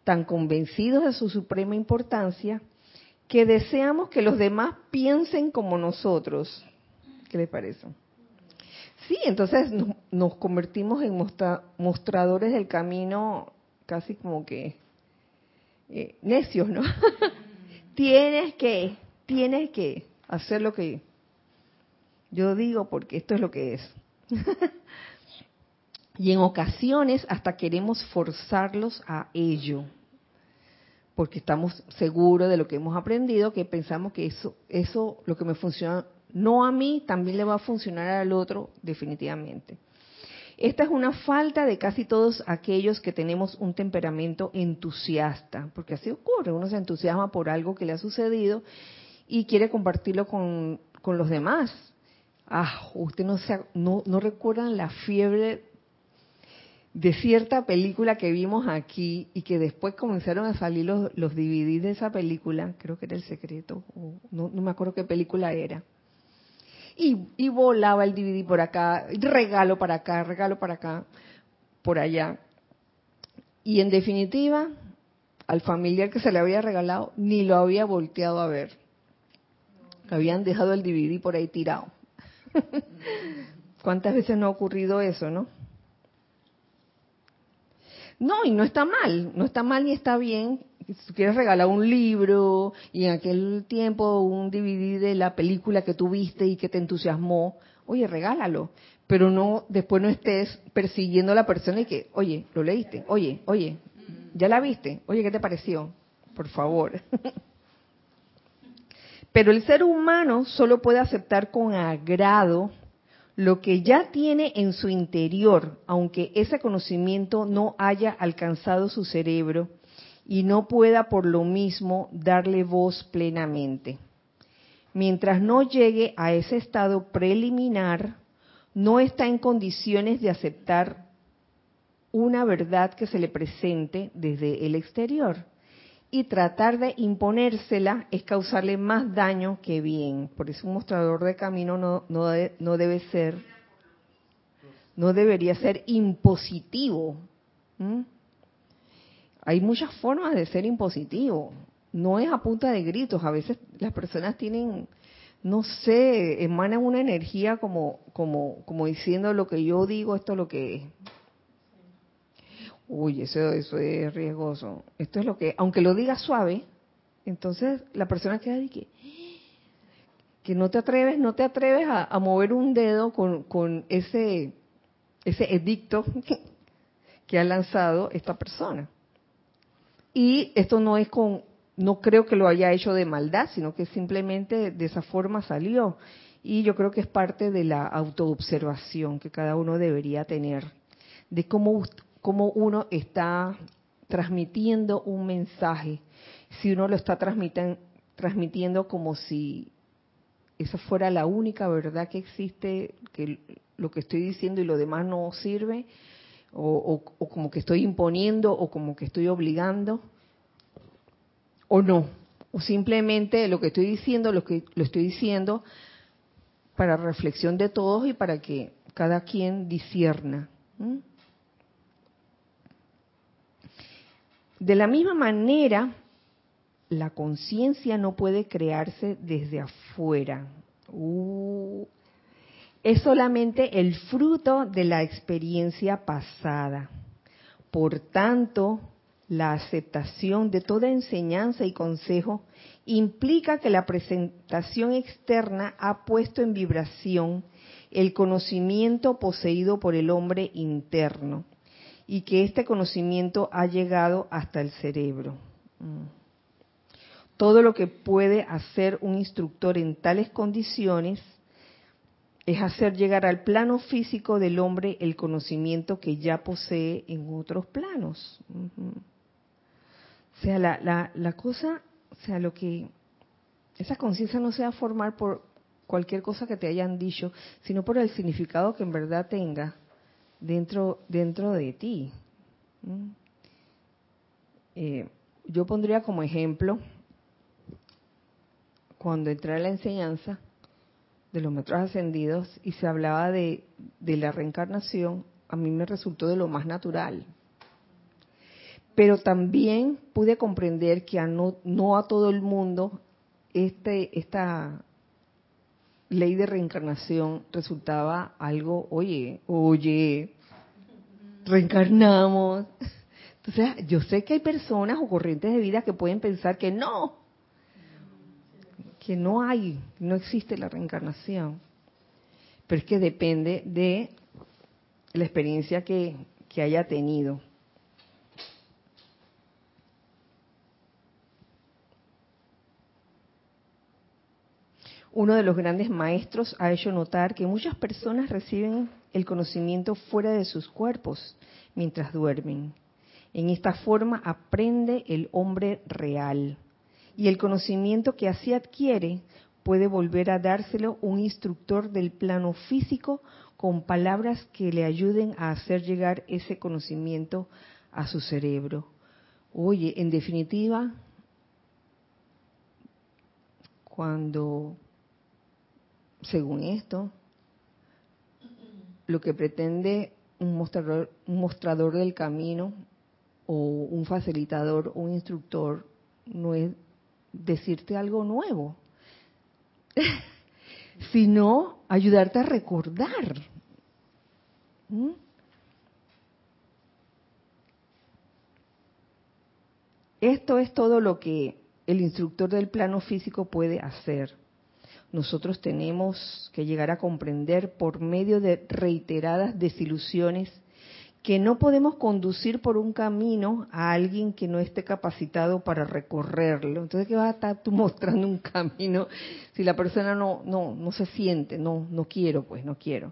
tan convencidos de su suprema importancia, que deseamos que los demás piensen como nosotros. ¿Qué les parece? Sí, entonces nos, nos convertimos en mostra- mostradores del camino casi como que eh, necios, ¿no? [LAUGHS] tienes que, tienes que hacer lo que yo digo porque esto es lo que es. [LAUGHS] y en ocasiones hasta queremos forzarlos a ello, porque estamos seguros de lo que hemos aprendido, que pensamos que eso, eso lo que me funciona, no a mí, también le va a funcionar al otro definitivamente. Esta es una falta de casi todos aquellos que tenemos un temperamento entusiasta, porque así ocurre, uno se entusiasma por algo que le ha sucedido y quiere compartirlo con, con los demás. Ah, usted no, se, no, no recuerdan la fiebre de cierta película que vimos aquí y que después comenzaron a salir los, los DVD de esa película, creo que era El Secreto, o no, no me acuerdo qué película era. Y, y volaba el DVD por acá, regalo para acá, regalo para acá, por allá. Y en definitiva, al familiar que se le había regalado, ni lo había volteado a ver. Habían dejado el DVD por ahí tirado. [LAUGHS] ¿Cuántas veces no ha ocurrido eso, no? No, y no está mal, no está mal ni está bien. Si quieres regalar un libro y en aquel tiempo un DVD de la película que tú viste y que te entusiasmó, oye, regálalo. Pero no, después no estés persiguiendo a la persona y que, oye, lo leíste, oye, oye, ya la viste, oye, ¿qué te pareció? Por favor. [LAUGHS] Pero el ser humano solo puede aceptar con agrado lo que ya tiene en su interior, aunque ese conocimiento no haya alcanzado su cerebro y no pueda por lo mismo darle voz plenamente. Mientras no llegue a ese estado preliminar, no está en condiciones de aceptar una verdad que se le presente desde el exterior. Y tratar de imponérsela es causarle más daño que bien. Por eso un mostrador de camino no, no, no debe ser, no debería ser impositivo. Hay muchas formas de ser impositivo. No es a punta de gritos. A veces las personas tienen, no sé, emanan una energía como, como, como diciendo lo que yo digo, esto es lo que es. Uy, eso, eso es riesgoso. Esto es lo que, aunque lo diga suave, Entonces la persona queda de que, que no te atreves, no te atreves a, mover un dedo con, con ese, ese edicto [LAUGHS] que ha lanzado esta persona. Y esto no es con, no creo que lo haya hecho de maldad, sino que simplemente de esa forma salió. Y yo creo que es parte de la autoobservación que cada uno debería tener, de cómo, cómo uno está transmitiendo un mensaje, si uno lo está transmitiendo como si esa fuera la única verdad que existe, que lo que estoy diciendo y lo demás no sirve, o, como que estoy imponiendo, o como que estoy obligando, o no, o simplemente lo que estoy diciendo, lo que lo estoy diciendo para reflexión de todos y para que cada quien disierna. De la misma manera, la conciencia no puede crearse desde afuera. Uh, es solamente el fruto de la experiencia pasada. Por tanto, la aceptación de toda enseñanza y consejo implica que la presentación externa ha puesto en vibración el conocimiento poseído por el hombre interno y que este conocimiento ha llegado hasta el cerebro. Mm. Todo lo que puede hacer un instructor en tales condiciones es hacer llegar al plano físico del hombre el conocimiento que ya posee en otros planos. O sea, la, la, cosa, o sea, lo que esa conciencia no se va a formar por cualquier cosa que te hayan dicho, sino por el significado que en verdad tenga dentro, dentro de ti. Eh, yo pondría como ejemplo, cuando entré a la enseñanza de los metros ascendidos y se hablaba de, de la reencarnación, a mí me resultó de lo más natural pero también pude comprender que a no, no a todo el mundo este, esta ley de reencarnación resultaba algo, oye, oye, reencarnamos. [LAUGHS] Entonces, yo sé que hay personas o corrientes de vida que pueden pensar que no, que no hay, no existe la reencarnación. Pero es que depende de la experiencia que, que haya tenido. Uno de los grandes maestros ha hecho notar que muchas personas reciben el conocimiento fuera de sus cuerpos mientras duermen. En esta forma aprende el hombre real y el conocimiento que así adquiere puede volver a dárselo un instructor del plano físico con palabras que le ayuden a hacer llegar ese conocimiento a su cerebro. Oye, en definitiva, cuando según esto, lo que pretende un mostrador, un mostrador del camino o un facilitador, un instructor, no es decirte algo nuevo, [LAUGHS] sino ayudarte a recordar. ¿Mm? Esto es todo lo que el instructor del plano físico puede hacer nosotros tenemos que llegar a comprender por medio de reiteradas desilusiones que no podemos conducir por un camino a alguien que no esté capacitado para recorrerlo. Entonces, ¿qué vas a estar tú [LAUGHS] mostrando un camino si la persona no, no, no se siente? No, no quiero, pues no quiero.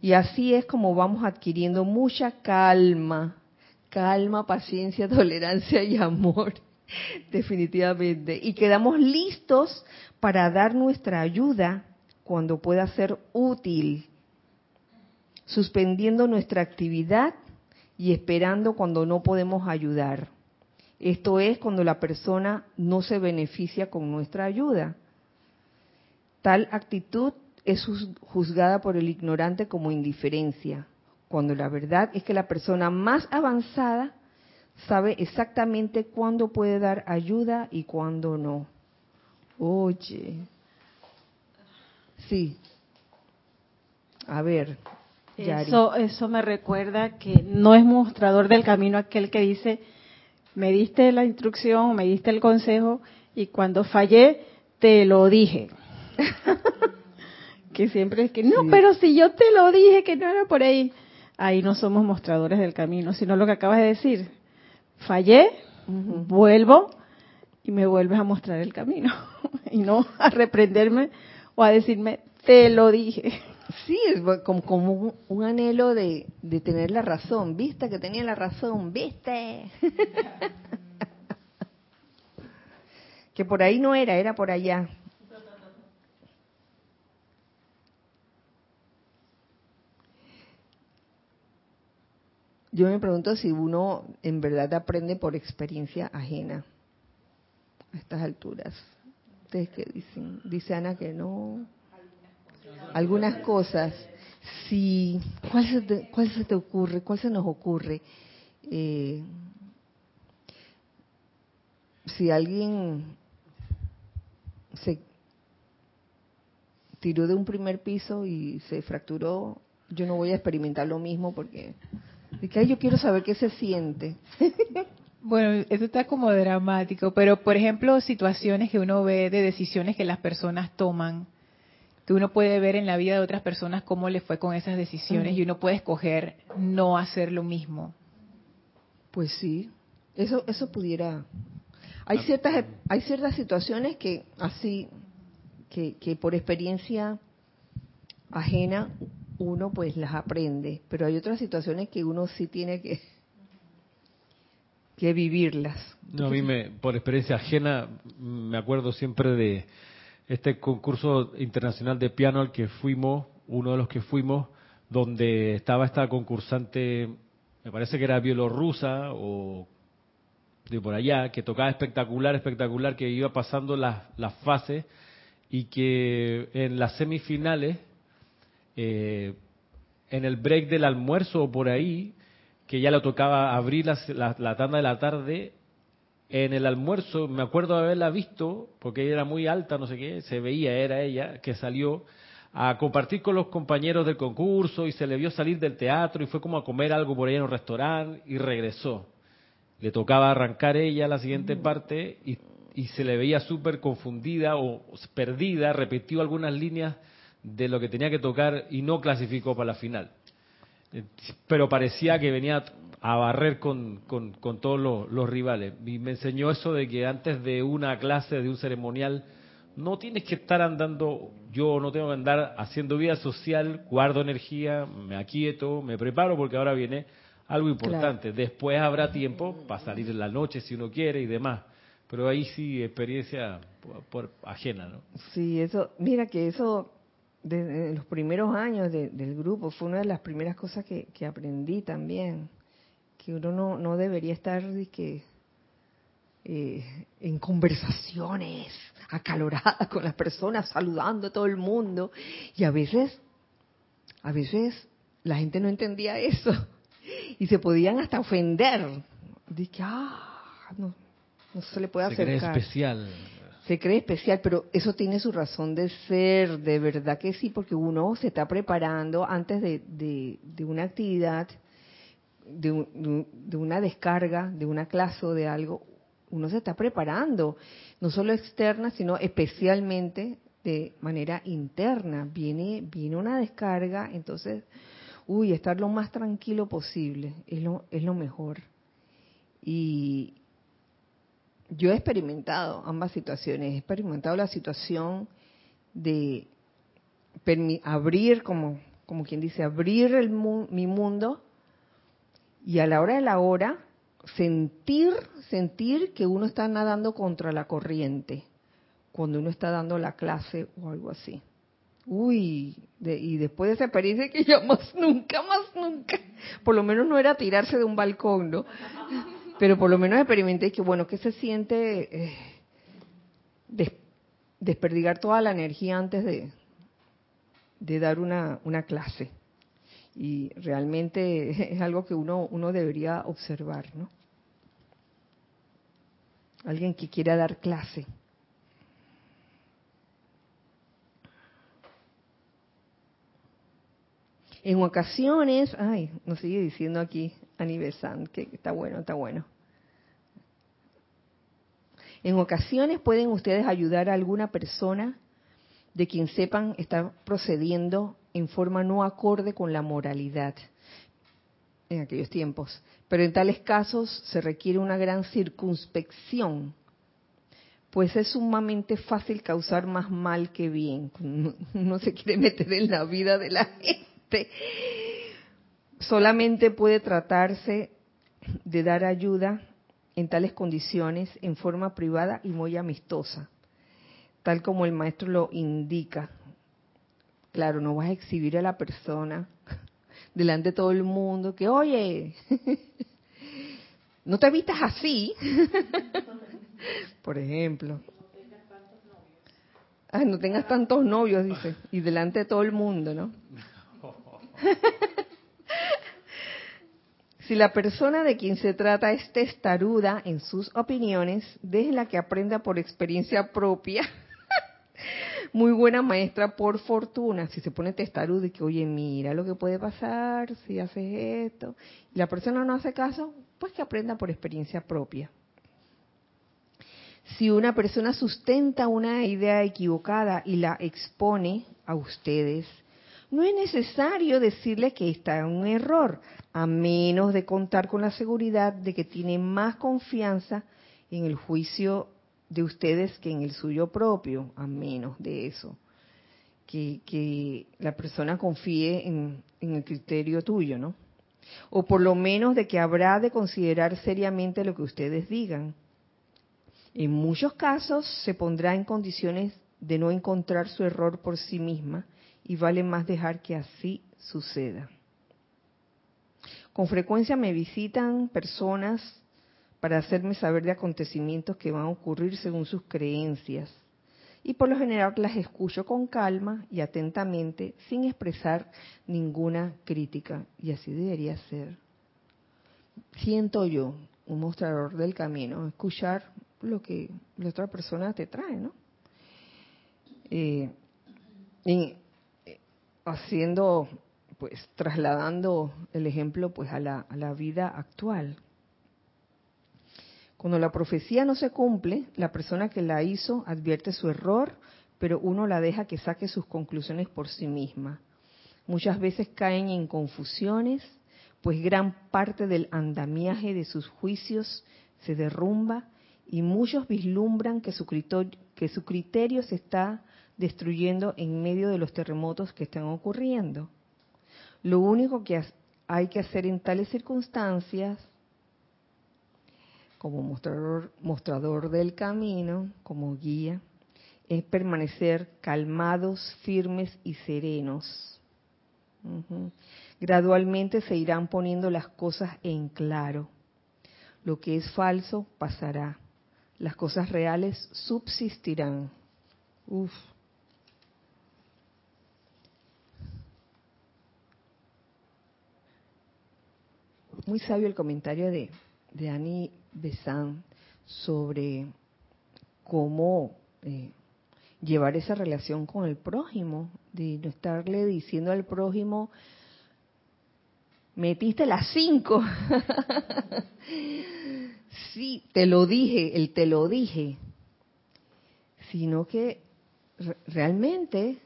Y así es como vamos adquiriendo mucha calma, calma, paciencia, [LAUGHS] tolerancia y amor, [LAUGHS] definitivamente. Y quedamos listos para dar nuestra ayuda cuando pueda ser útil, suspendiendo nuestra actividad y esperando cuando no podemos ayudar. Esto es cuando la persona no se beneficia con nuestra ayuda. Tal actitud es juzgada por el ignorante como indiferencia, cuando la verdad es que la persona más avanzada sabe exactamente cuándo puede dar ayuda y cuándo no. Oye. Sí. A ver. Eso, eso me recuerda que no es mostrador del camino aquel que dice, me diste la instrucción, me diste el consejo Y cuando fallé, te lo dije. [LAUGHS] que siempre es que, no, pero si yo te lo dije que no era por ahí. Ahí no somos mostradores del camino, sino lo que acabas de decir. Fallé, vuelvo y me vuelves a mostrar el camino. [LAUGHS] y no a reprenderme o a decirme, te lo dije. Sí, es como, como un, anhelo de, de, tener la razón. ¿Viste que tenía la razón? ¿Viste? [LAUGHS] que por ahí no era, era por allá. Yo me pregunto si uno en verdad aprende por experiencia ajena a estas alturas. ¿Ustedes qué dicen? Dice Ana que no algunas cosas. Si, ¿cuál se te, cuál se te ocurre? ¿Cuál se nos ocurre? Eh, si alguien se tiró de un primer piso y se fracturó, yo no voy a experimentar lo mismo porque que yo quiero saber qué se siente. [LAUGHS] Bueno, eso está como dramático, pero por ejemplo, situaciones que uno ve de decisiones que las personas toman que uno puede ver en la vida de otras personas cómo le fue con esas decisiones y uno puede escoger no hacer lo mismo. Pues sí, eso eso pudiera. Hay ciertas hay ciertas situaciones que así que, que por experiencia ajena uno pues las aprende, pero hay otras situaciones que uno sí tiene que que vivirlas. No, a mí me, por experiencia ajena me acuerdo siempre de este concurso internacional de piano al que fuimos, uno de los que fuimos, donde estaba esta concursante, me parece que era bielorrusa o de por allá, que tocaba espectacular, espectacular, que iba pasando las, las fases y que en las semifinales, eh, en el break del almuerzo o por ahí, que ya le tocaba abrir la, la tanda de la tarde, en el almuerzo, me acuerdo de haberla visto, porque ella era muy alta, no sé qué, se veía, era ella, que salió a compartir con los compañeros del concurso y se le vio salir del teatro y fue como a comer algo por ahí en un restaurante y regresó. Le tocaba arrancar ella la siguiente mm. parte y, y se le veía súper confundida o perdida, repitió algunas líneas de lo que tenía que tocar y no clasificó para la final. Eh, pero parecía que venía a barrer con, con, todos los, rivales. Y me enseñó eso de que antes de una clase, de un ceremonial, no tienes que estar andando, yo no tengo que andar haciendo vida social, guardo energía, me aquieto, me preparo porque ahora viene algo importante. Después habrá tiempo para salir en la noche si uno quiere y demás. Pero ahí sí, experiencia por, ajena, ¿no? Sí, eso, mira que eso, desde los primeros años del grupo, fue una de las primeras cosas que, que aprendí también que uno no, no debería estar que, eh, en conversaciones acaloradas con las personas, saludando a todo el mundo. Y a veces, a veces la gente no entendía eso [LAUGHS] y se podían hasta ofender. De que, ah, no, no se le puede acercar. Se cree especial. Se cree especial, pero eso tiene su razón de ser, de verdad que sí, porque uno se está preparando antes de, de, de una actividad de, una descarga, de una clase o de algo, uno se está preparando, no solo externa, sino especialmente de manera interna. Viene, viene una descarga, entonces, uy, estar lo más tranquilo posible es lo, es lo mejor. Y yo he experimentado ambas situaciones. He experimentado la situación de abrir, como, como quien dice, abrir el, mi mundo y a la hora de la hora sentir sentir que uno está nadando contra la corriente cuando uno está dando la clase o algo así. Uy, y después de esa experiencia que ya [LAUGHS] más nunca, más nunca, por lo menos no era tirarse de un balcón, ¿no? Pero por lo menos experimenté que, bueno, que se siente eh, desperdigar toda la energía antes de, de dar una, una clase y realmente [LAUGHS] es algo que uno, uno debería observar, ¿no? Alguien que quiera dar clase. En ocasiones, ay, nos sigue diciendo aquí Aniversant, que está bueno, está bueno. En ocasiones pueden ustedes ayudar a alguna persona de quien sepan estar procediendo en forma no acorde con la moralidad en aquellos tiempos. Pero en tales casos se requiere una gran circunspección, pues es sumamente fácil causar más mal que bien. [LAUGHS] No se quiere meter en la vida de la gente. Solamente puede tratarse de dar ayuda en tales condiciones en forma privada y muy amistosa, tal como el maestro lo indica. Claro, no vas a exhibir a la persona [LAUGHS] delante de todo el mundo que, oye, [LAUGHS] no te vistas así, [LAUGHS] por ejemplo. No tengas tantos novios, dice, y delante de todo el mundo, ¿no? [LAUGHS] Si la persona de quien se trata es testaruda en sus opiniones, déjela que aprenda por experiencia propia. [LAUGHS] Muy buena maestra por fortuna. Si se pone testaruda y que, oye, mira lo que puede pasar si haces esto, y la persona no hace caso, pues que aprenda por experiencia propia. Si una persona sustenta una idea equivocada y la expone a ustedes, no es necesario decirle que está en un error, a menos de contar con la seguridad de que tiene más confianza en el juicio de ustedes que en el suyo propio, a menos de eso. Que, la persona confíe en, en el criterio tuyo, ¿no? O por lo menos de que habrá de considerar seriamente lo que ustedes digan. En muchos casos se pondrá en condiciones de no encontrar su error por sí misma y vale más dejar que así suceda. Con frecuencia me visitan personas para hacerme saber de acontecimientos que van a ocurrir según sus creencias. Y por lo general las escucho con calma y atentamente, sin expresar ninguna crítica. Y así debería ser. Siento yo, un mostrador del camino, escuchar lo que la otra persona te trae, ¿no? Eh, haciendo, pues, trasladando el ejemplo, pues, a la, a la vida actual. Cuando la profecía no se cumple, la persona que la hizo advierte su error, pero uno la deja que saque sus conclusiones por sí misma. Muchas veces caen en confusiones, pues gran parte del andamiaje de sus juicios se derrumba y muchos vislumbran que su criterio, que su criterio se está destruyendo en medio de los terremotos que están ocurriendo. Lo único que hay que hacer en tales circunstancias, como mostrador, del camino, como guía, es permanecer calmados, firmes y serenos. Gradualmente se irán poniendo las cosas en claro. Lo que es falso pasará. Las cosas reales subsistirán. Uf. Muy sabio el comentario de, de Annie Besant sobre cómo eh, llevar esa relación con el prójimo, de no estarle diciendo al prójimo, metiste las cinco. [LAUGHS] sí, te lo dije, el te lo dije. Sino que realmente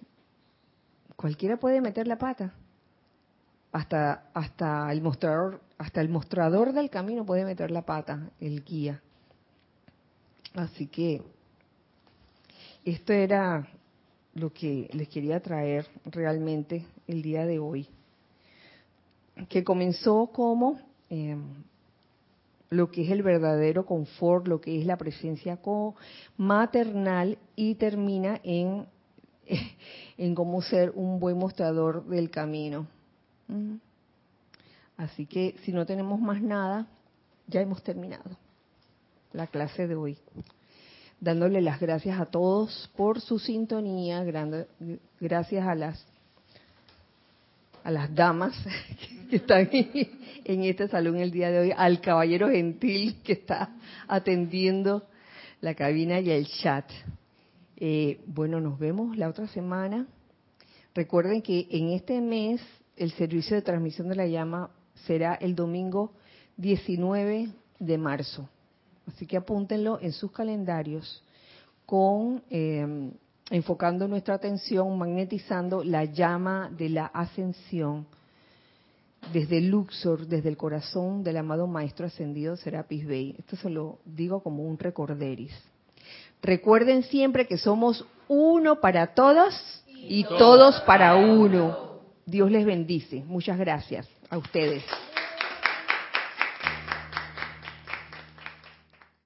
cualquiera puede meter la pata. Hasta, hasta el mostrador hasta el mostrador del camino puede meter la pata, el guía. Así que esto era lo que les quería traer realmente el día de hoy, que comenzó como em, lo que es el verdadero confort, lo que es la presencia maternal y termina en, [LAUGHS] en cómo ser un buen mostrador del camino. Así que si no tenemos más nada, ya hemos terminado la clase de hoy. Dándole las gracias a todos por su sintonía, gracias a las a las damas [LAUGHS] que están [LAUGHS] en este salón el día de hoy, al caballero gentil que está atendiendo la cabina y el chat. Eh, bueno, nos vemos la otra semana. Recuerden que en este mes el servicio de transmisión de la llama será el domingo 19 de marzo. Así que apúntenlo en sus calendarios con eh, enfocando nuestra atención, magnetizando la llama de la ascensión desde Luxor, desde el corazón del amado Maestro Ascendido Serapis Bey. Esto se lo digo como un recorderis. Recuerden siempre que somos uno para todos y todos para uno. Dios les bendice. Muchas gracias a ustedes.